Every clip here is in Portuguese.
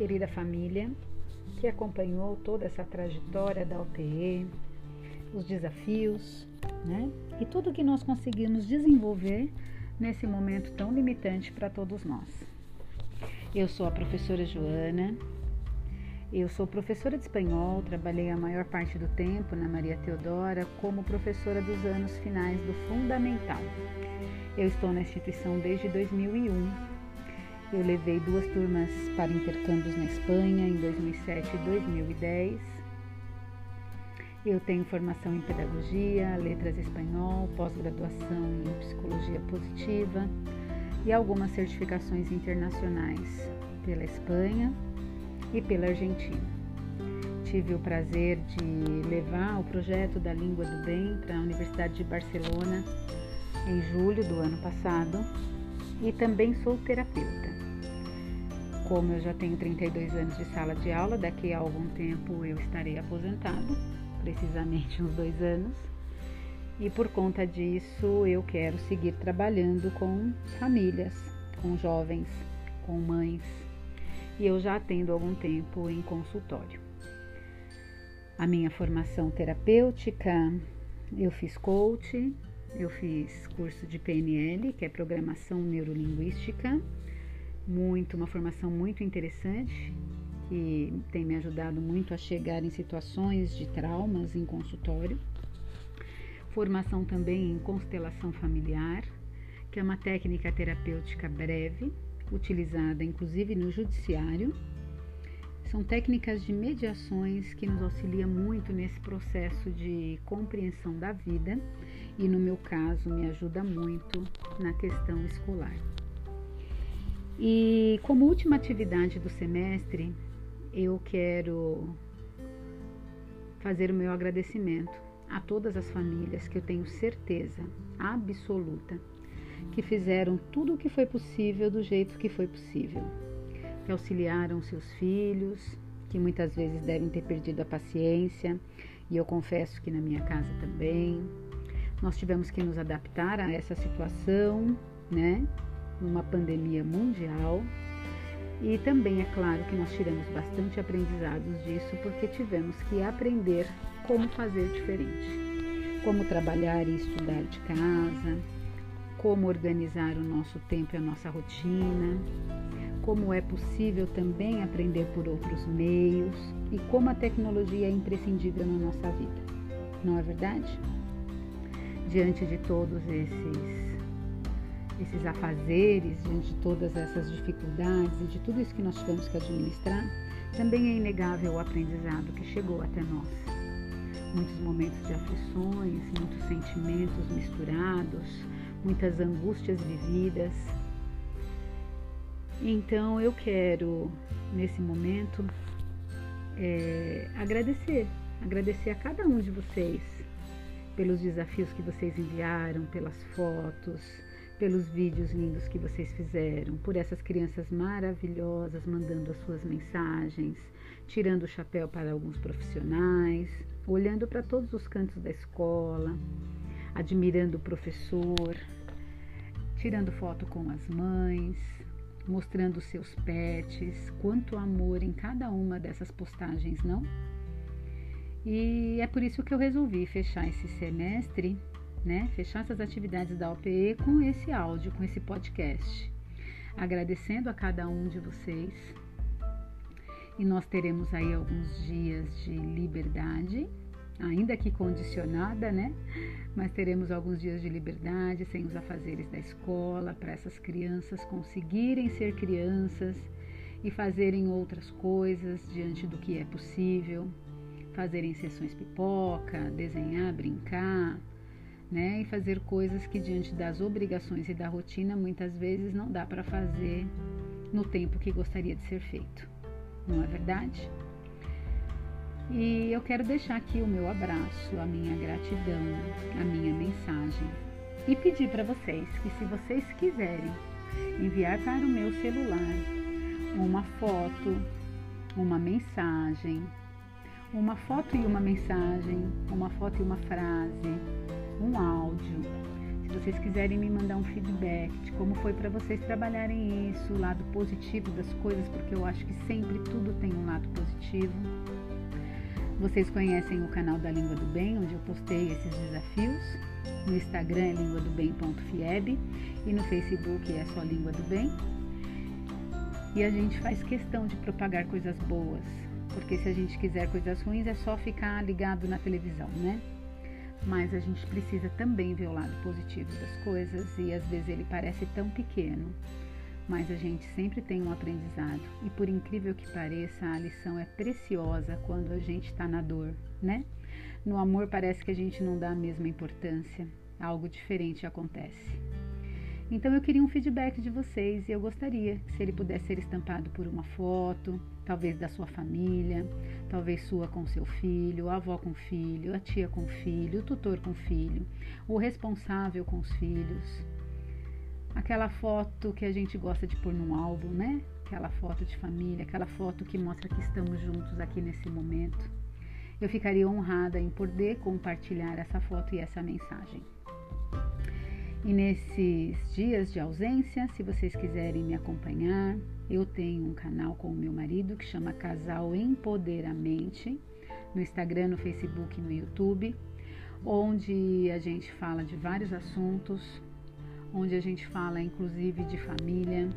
querida família que acompanhou toda essa trajetória da UPE, os desafios, né? E tudo que nós conseguimos desenvolver nesse momento tão limitante para todos nós. Eu sou a professora Joana, eu sou professora de espanhol, trabalhei a maior parte do tempo na Maria Teodora como professora dos anos finais do Fundamental. Eu estou na instituição desde 2001. Eu levei duas turmas para intercâmbios na Espanha em 2007 e 2010. Eu tenho formação em pedagogia, letras espanhol, pós-graduação em psicologia positiva e algumas certificações internacionais pela Espanha e pela Argentina. Tive o prazer de levar o projeto da Língua do Bem para a Universidade de Barcelona em julho do ano passado e também sou terapeuta. Como eu já tenho 32 anos de sala de aula, daqui a algum tempo eu estarei aposentado, precisamente uns dois anos, e por conta disso eu quero seguir trabalhando com famílias, com jovens, com mães, e eu já atendo algum tempo em consultório. A minha formação terapêutica, eu fiz coach, eu fiz curso de PNL, que é programação neurolinguística, muito uma formação muito interessante que tem me ajudado muito a chegar em situações de traumas em consultório. Formação também em constelação familiar, que é uma técnica terapêutica breve utilizada inclusive no judiciário. São técnicas de mediações que nos auxiliam muito nesse processo de compreensão da vida e, no meu caso, me ajuda muito na questão escolar. E como última atividade do semestre, eu quero fazer o meu agradecimento a todas as famílias que eu tenho certeza absoluta que fizeram tudo o que foi possível do jeito que foi possível, que auxiliaram seus filhos, que muitas vezes devem ter perdido a paciência, e eu confesso que na minha casa também. Nós tivemos que nos adaptar a essa situação, né? Numa pandemia mundial. E também é claro que nós tiramos bastante aprendizados disso, porque tivemos que aprender como fazer diferente, como trabalhar e estudar de casa, como organizar o nosso tempo e a nossa rotina, como é possível também aprender por outros meios e como a tecnologia é imprescindível na nossa vida. Não é verdade? Diante de todos esses esses afazeres, diante de todas essas dificuldades e de tudo isso que nós tivemos que administrar, também é inegável o aprendizado que chegou até nós. Muitos momentos de aflições, muitos sentimentos misturados, muitas angústias vividas. Então eu quero, nesse momento, é, agradecer, agradecer a cada um de vocês pelos desafios que vocês enviaram, pelas fotos, pelos vídeos lindos que vocês fizeram, por essas crianças maravilhosas mandando as suas mensagens, tirando o chapéu para alguns profissionais, olhando para todos os cantos da escola admirando o professor, tirando foto com as mães, mostrando seus pets, quanto amor em cada uma dessas postagens, não? E é por isso que eu resolvi fechar esse semestre, né? Fechar essas atividades da UPE com esse áudio, com esse podcast. Agradecendo a cada um de vocês. E nós teremos aí alguns dias de liberdade ainda que condicionada, né? Mas teremos alguns dias de liberdade sem os afazeres da escola para essas crianças conseguirem ser crianças e fazerem outras coisas diante do que é possível, fazerem sessões pipoca, desenhar, brincar, né? E fazer coisas que diante das obrigações e da rotina muitas vezes não dá para fazer no tempo que gostaria de ser feito. Não é verdade? E eu quero deixar aqui o meu abraço, a minha gratidão, a minha mensagem e pedir para vocês que, se vocês quiserem enviar para o meu celular uma foto, uma mensagem, uma foto e uma mensagem, uma foto e uma frase, um áudio. Se vocês quiserem me mandar um feedback de como foi para vocês trabalharem isso, o lado positivo das coisas, porque eu acho que sempre tudo tem um lado positivo. Vocês conhecem o canal da Língua do Bem, onde eu postei esses desafios. No Instagram é língua do bem.fieb e no Facebook é só Língua do Bem. E a gente faz questão de propagar coisas boas, porque se a gente quiser coisas ruins é só ficar ligado na televisão, né? Mas a gente precisa também ver o lado positivo das coisas e às vezes ele parece tão pequeno, mas a gente sempre tem um aprendizado. E por incrível que pareça, a lição é preciosa quando a gente está na dor, né? No amor parece que a gente não dá a mesma importância, algo diferente acontece. Então eu queria um feedback de vocês e eu gostaria se ele pudesse ser estampado por uma foto, talvez da sua família, talvez sua com seu filho, a avó com filho, a tia com filho, o tutor com filho, o responsável com os filhos. Aquela foto que a gente gosta de pôr num álbum, né? Aquela foto de família, aquela foto que mostra que estamos juntos aqui nesse momento. Eu ficaria honrada em poder compartilhar essa foto e essa mensagem. E nesses dias de ausência, se vocês quiserem me acompanhar, eu tenho um canal com o meu marido que chama Casal Empoderamente, no Instagram, no Facebook e no YouTube, onde a gente fala de vários assuntos, onde a gente fala inclusive de família,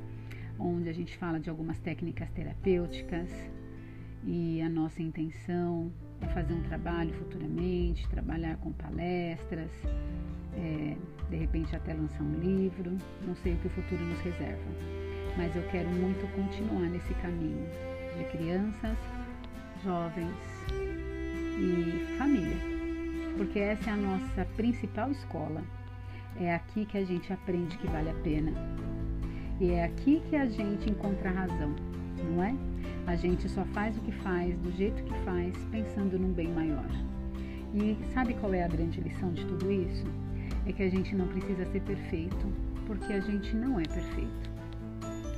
onde a gente fala de algumas técnicas terapêuticas e a nossa intenção é fazer um trabalho futuramente, trabalhar com palestras, é, de repente até lançar um livro, não sei o que o futuro nos reserva, mas eu quero muito continuar nesse caminho de crianças, jovens e família, porque essa é a nossa principal escola. É aqui que a gente aprende que vale a pena. E é aqui que a gente encontra a razão, não é? A gente só faz o que faz, do jeito que faz, pensando num bem maior. E sabe qual é a grande lição de tudo isso? é que a gente não precisa ser perfeito, porque a gente não é perfeito.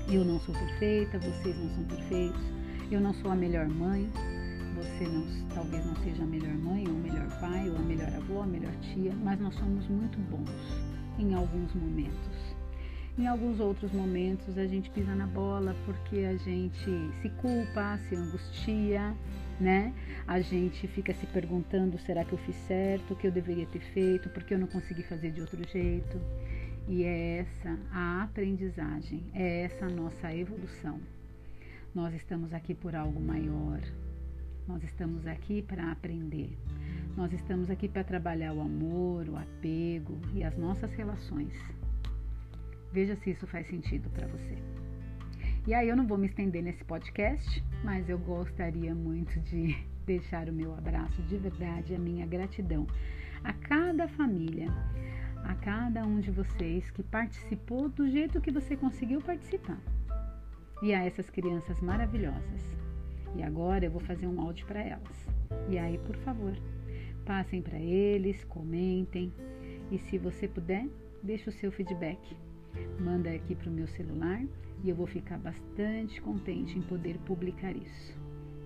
Eu não sou perfeita, vocês não são perfeitos, eu não sou a melhor mãe, você não, talvez não seja a melhor mãe, ou o melhor pai, ou a melhor avó, a melhor tia, mas nós somos muito bons em alguns momentos. Em alguns outros momentos a gente pisa na bola porque a gente se culpa, se angustia, né? A gente fica se perguntando: será que eu fiz certo? O que eu deveria ter feito? Porque eu não consegui fazer de outro jeito? E é essa a aprendizagem, é essa a nossa evolução. Nós estamos aqui por algo maior. Nós estamos aqui para aprender. Nós estamos aqui para trabalhar o amor, o apego e as nossas relações. Veja se isso faz sentido para você. E aí eu não vou me estender nesse podcast, mas eu gostaria muito de deixar o meu abraço de verdade, a minha gratidão a cada família, a cada um de vocês que participou do jeito que você conseguiu participar. E a essas crianças maravilhosas. E agora eu vou fazer um áudio para elas. E aí, por favor, passem para eles, comentem e se você puder, deixe o seu feedback. Manda aqui para o meu celular e eu vou ficar bastante contente em poder publicar isso.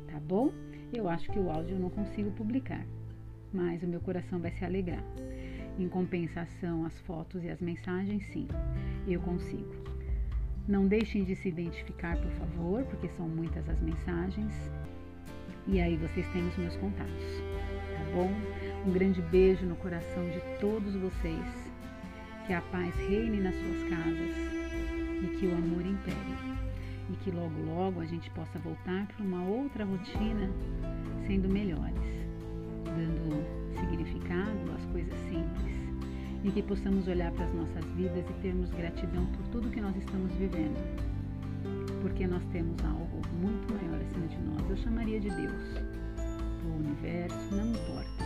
Tá bom? Eu acho que o áudio eu não consigo publicar, mas o meu coração vai se alegrar. Em compensação, as fotos e as mensagens, sim, eu consigo. Não deixem de se identificar, por favor, porque são muitas as mensagens. E aí vocês têm os meus contatos, tá bom? Um grande beijo no coração de todos vocês. Que a paz reine nas suas casas e que o amor impere. E que logo, logo a gente possa voltar para uma outra rotina sendo melhores, dando significado às coisas simples. E que possamos olhar para as nossas vidas e termos gratidão por tudo que nós estamos vivendo. Porque nós temos algo muito maior acima de nós. Eu chamaria de Deus, o universo, não importa.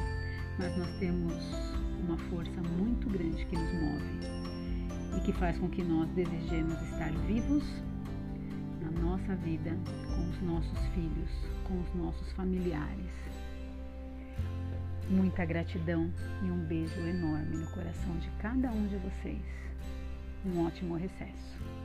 Mas nós temos uma força muito grande que nos move e que faz com que nós desejemos estar vivos na nossa vida, com os nossos filhos, com os nossos familiares. Muita gratidão e um beijo enorme no coração de cada um de vocês. Um ótimo recesso.